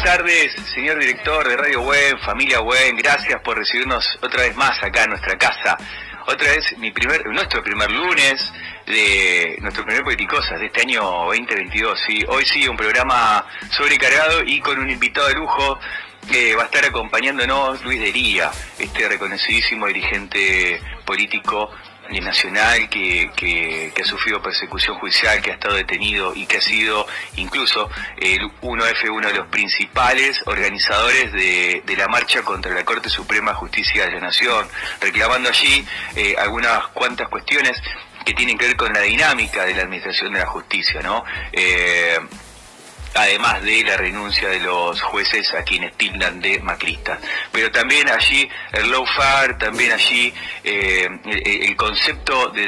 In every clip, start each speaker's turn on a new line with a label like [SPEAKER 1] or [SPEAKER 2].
[SPEAKER 1] Buenas tardes, señor director de Radio Buen, familia Buen, gracias por recibirnos otra vez más acá en nuestra casa. Otra vez mi primer, nuestro primer lunes de nuestro primer Politicosas de este año 2022. ¿sí? Hoy sí, un programa sobrecargado y con un invitado de lujo que va a estar acompañándonos Luis Dería, este reconocidísimo dirigente político nacional que, que, ha sufrido persecución judicial, que ha estado detenido y que ha sido incluso el 1F, uno de los principales organizadores de, la marcha contra la Corte Suprema de Justicia de la Nación, reclamando allí eh, algunas cuantas cuestiones que tienen que ver con la dinámica de la administración de la justicia, ¿no? Eh, además de la renuncia de los jueces a quienes tildan de macristas. Pero también allí el lawfare, también allí eh, el, concepto de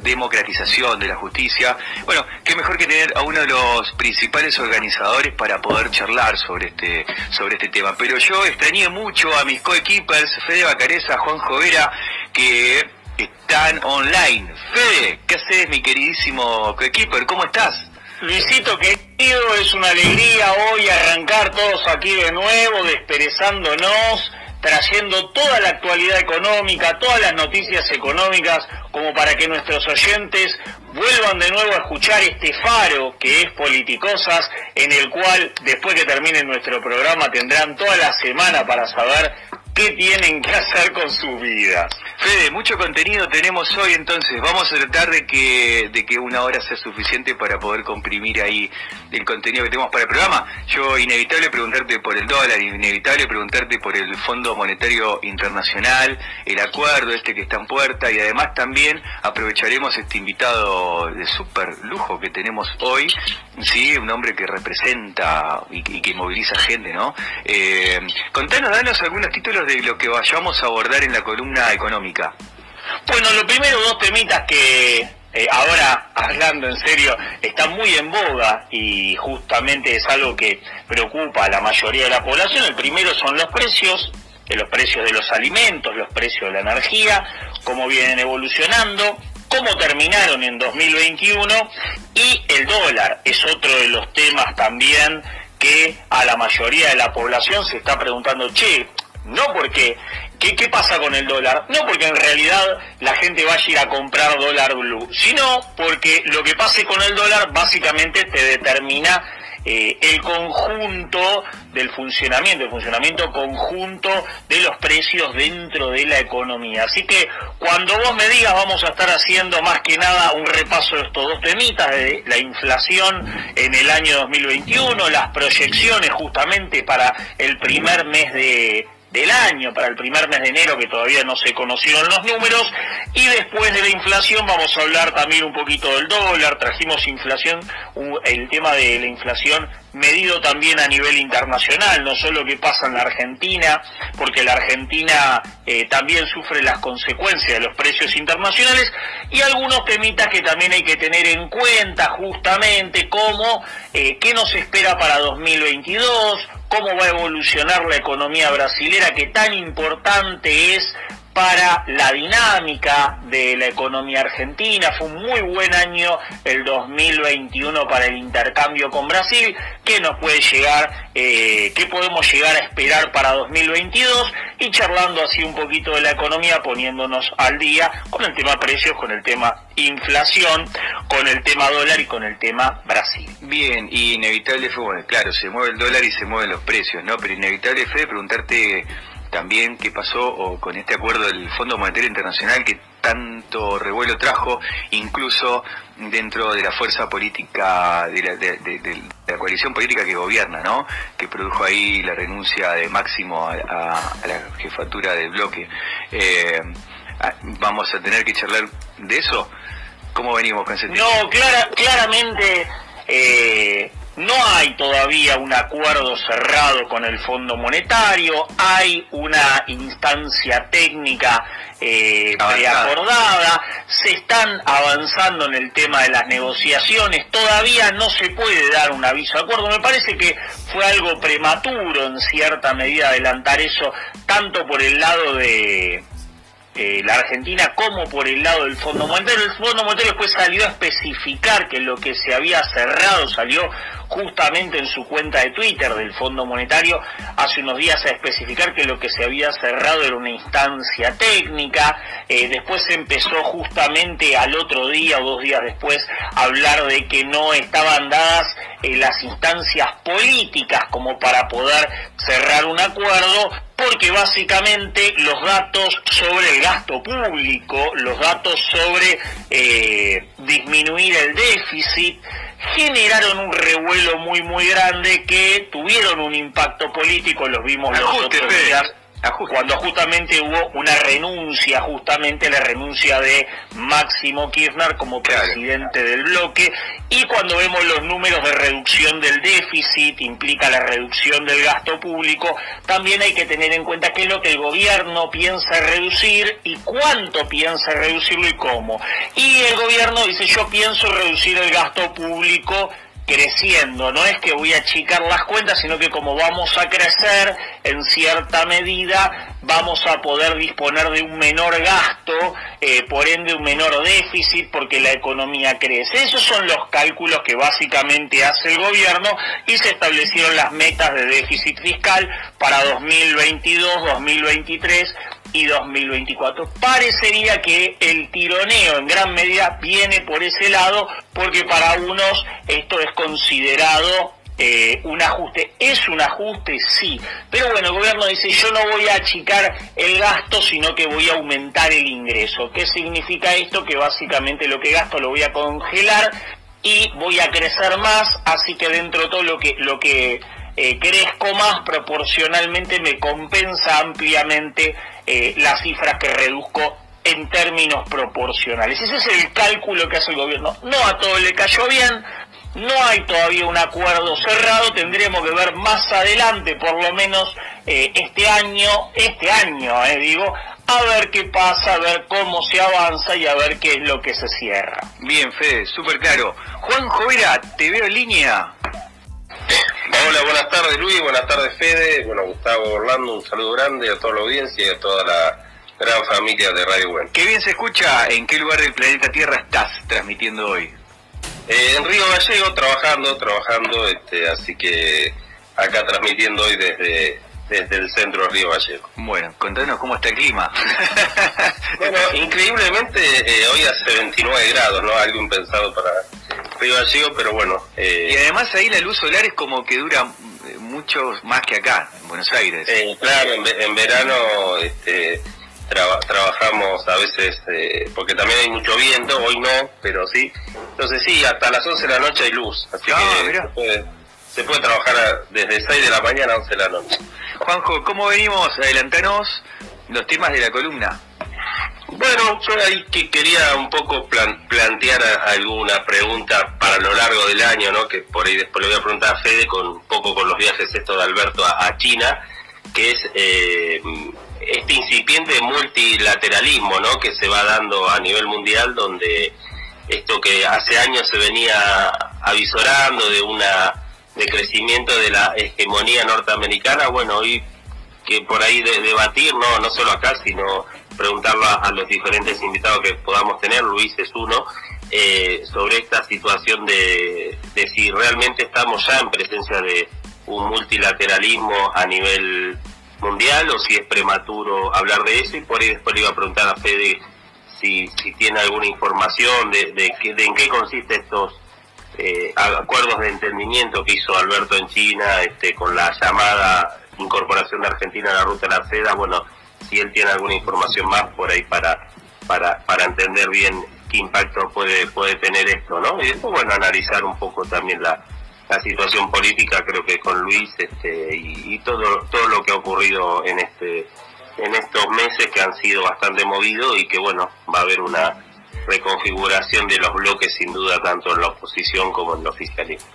[SPEAKER 1] democratización de la justicia. Bueno, qué mejor que tener a uno de los principales organizadores para poder charlar sobre este, sobre este tema. Pero yo extrañé mucho a mis coequippers, Fede Bacareza, Juan Jovera, que están online. Fede, ¿qué haces mi queridísimo coequiper? ¿Cómo estás?
[SPEAKER 2] Luisito querido, es una alegría hoy arrancar todos aquí de nuevo, desperezándonos, trayendo toda la actualidad económica, todas las noticias económicas, como para que nuestros oyentes vuelvan de nuevo a escuchar este faro que es Politicosas, en el cual después que termine nuestro programa tendrán toda la semana para saber qué tienen que hacer con sus vidas.
[SPEAKER 1] Fede, mucho contenido tenemos hoy, entonces vamos a tratar de que, de que una hora sea suficiente para poder comprimir ahí el contenido que tenemos para el programa. Yo, inevitable preguntarte por el dólar, inevitable preguntarte por el Fondo Monetario Internacional, el acuerdo este que está en puerta y además también aprovecharemos este invitado de súper lujo que tenemos hoy, sí, un hombre que representa y, que moviliza gente, ¿no? Eh, contanos, danos algunos títulos de lo que vayamos a abordar en la columna económica.
[SPEAKER 2] Bueno, lo primero, dos temitas que eh, ahora, hablando en serio, están muy en boga y justamente es algo que preocupa a la mayoría de la población. El primero son los precios, de los precios de los alimentos, los precios de la energía, cómo vienen evolucionando, cómo terminaron en 2021 y el dólar es otro de los temas también que a la mayoría de la población se está preguntando, che, no porque, ¿qué, ¿qué pasa con el dólar? No porque en realidad la gente vaya a ir a comprar dólar blue, sino porque lo que pase con el dólar básicamente te determina eh, el conjunto del funcionamiento, el funcionamiento conjunto de los precios dentro de la economía. Así que cuando vos me digas vamos a estar haciendo más que nada un repaso de estos dos temitas, de la inflación en el año 2021, las proyecciones justamente para el primer mes de del año, para el primer mes de enero, que todavía no se conocieron los números, y después de la inflación vamos a hablar también un poquito del dólar, trajimos inflación, el tema de la inflación medido también a nivel internacional, no solo que pasa en la Argentina, porque la Argentina eh, también sufre las consecuencias de los precios internacionales, y algunos temitas que también hay que tener en cuenta justamente como eh, qué nos espera para 2022, cómo va a evolucionar la economía brasilera, que tan importante es para la dinámica de la economía argentina. Fue un muy buen año el 2021 para el intercambio con Brasil. ¿Qué nos puede llegar? Eh, ¿Qué podemos llegar a esperar para 2022? Y charlando así un poquito de la economía, poniéndonos al día con el tema precios, con el tema inflación, con el tema dólar y con el tema Brasil.
[SPEAKER 1] Bien, y inevitable fue, bueno, claro, se mueve el dólar y se mueven los precios, ¿no? Pero inevitable fue preguntarte también qué pasó con este acuerdo del Fondo Monetario Internacional que tanto revuelo trajo, incluso dentro de la fuerza política, de la, coalición política que gobierna, ¿no? Que produjo ahí la renuncia de Máximo a, la jefatura del bloque. Eh, ¿Vamos a tener que charlar de eso? ¿Cómo venimos con ese
[SPEAKER 2] tema? No, claramente... Eh, no hay todavía un acuerdo cerrado con el Fondo Monetario, hay una instancia técnica eh, preacordada, se están avanzando en el tema de las negociaciones, todavía no se puede dar un aviso de acuerdo. Me parece que fue algo prematuro en cierta medida adelantar eso, tanto por el lado de eh, la Argentina como por el lado del Fondo Monetario. El Fondo Monetario después salió a especificar que lo que se había cerrado salió justamente en su cuenta de Twitter del Fondo Monetario hace unos días a especificar que lo que se había cerrado era una instancia técnica, eh, después empezó justamente al otro día o dos días después a hablar de que no estaban dadas eh, las instancias políticas como para poder cerrar un acuerdo, porque básicamente los datos sobre el gasto público, los datos sobre eh, disminuir el déficit, generaron un revuelo muy muy grande que tuvieron un impacto político, los vimos los otros días cuando justamente hubo una renuncia, justamente la renuncia de Máximo Kirchner como presidente del bloque, y cuando vemos los números de reducción del déficit, implica la reducción del gasto público, también hay que tener en cuenta qué es lo que el gobierno piensa reducir y cuánto piensa reducirlo y cómo. Y el gobierno dice, yo pienso reducir el gasto público creciendo. No es que voy a achicar las cuentas, sino que como vamos a crecer, en cierta medida vamos a poder disponer de un menor gasto, eh, por ende un menor déficit, porque la economía crece. Esos son los cálculos que básicamente hace el gobierno y se establecieron las metas de déficit fiscal para 2022, 2023 y 2024. Parecería que el tironeo en gran medida viene por ese lado porque para unos esto es considerado eh, un ajuste. ¿Es un ajuste? Sí. Pero bueno, el gobierno dice yo no voy a achicar el gasto, sino que voy a aumentar el ingreso. ¿Qué significa esto? Que básicamente lo que gasto lo voy a congelar y voy a crecer más, así que dentro de todo lo que, lo que eh, crezco más proporcionalmente me compensa ampliamente eh, las cifras que reduzco en términos proporcionales. Ese es el cálculo que hace el gobierno. No a todo le cayó bien, no hay todavía un acuerdo cerrado, tendremos que ver más adelante, por lo menos eh, este año, este año, digo, a ver qué pasa, a ver cómo se avanza y a ver qué es lo que se cierra.
[SPEAKER 1] Bien, Fede, súper claro. Juan Jovera, te veo en línea.
[SPEAKER 3] Hola, buenas tardes Luis, buenas tardes Fede, bueno Gustavo Orlando, un saludo grande a toda la audiencia y a toda la gran familia de Radio Buen.
[SPEAKER 1] Qué bien se escucha, ¿en qué lugar del planeta Tierra estás transmitiendo hoy?
[SPEAKER 3] Eh, en Río Gallego, trabajando, trabajando, este, así que acá transmitiendo hoy desde, desde el centro de Río Gallego.
[SPEAKER 1] Bueno, contanos cómo está el clima.
[SPEAKER 3] bueno, increíblemente eh, hoy hace 29 grados, ¿no? Algo impensado para Río Gallego, pero bueno.
[SPEAKER 1] Eh, y además ahí la luz solar es como que dura eh, mucho más que acá, en Buenos Aires.
[SPEAKER 3] Eh, claro, en, verano este, trabajamos a veces, porque también hay mucho viento, hoy no, pero sí. Entonces sí, hasta las 11 de la noche hay luz, así ah, que se puede, se puede, trabajar desde 6 de la mañana a 11 de la noche.
[SPEAKER 1] Juanjo, ¿cómo venimos? Adelantanos los temas de la columna.
[SPEAKER 3] Bueno, yo ahí que quería un poco plantear alguna pregunta para lo largo del año, ¿no? Que por ahí después le voy a preguntar a Fede con un poco con los viajes estos de Alberto a, China, que es eh, este incipiente multilateralismo, ¿no? Que se va dando a nivel mundial, donde esto que hace años se venía avisorando de una de crecimiento de la hegemonía norteamericana, bueno, hoy que por ahí de, debatir, no, no solo acá, sino preguntarlo a, los diferentes invitados que podamos tener, Luis es uno, eh, sobre esta situación de, si realmente estamos ya en presencia de un multilateralismo a nivel mundial o si es prematuro hablar de eso. Y por ahí después le iba a preguntar a Fede si, si tiene alguna información de, de, de en qué consiste estos eh, acuerdos de entendimiento que hizo Alberto en China este, con la llamada incorporación de Argentina a la ruta de la seda, bueno, si él tiene alguna información más por ahí para, para, para entender bien qué impacto puede, puede tener esto, ¿no? Y después, bueno, analizar un poco también la, la situación política, creo que con Luis, este, y, todo, todo lo que ha ocurrido en este, en estos meses que han sido bastante movidos y que, bueno, va a haber una reconfiguración de los bloques sin duda tanto en la oposición como en la oficialismo.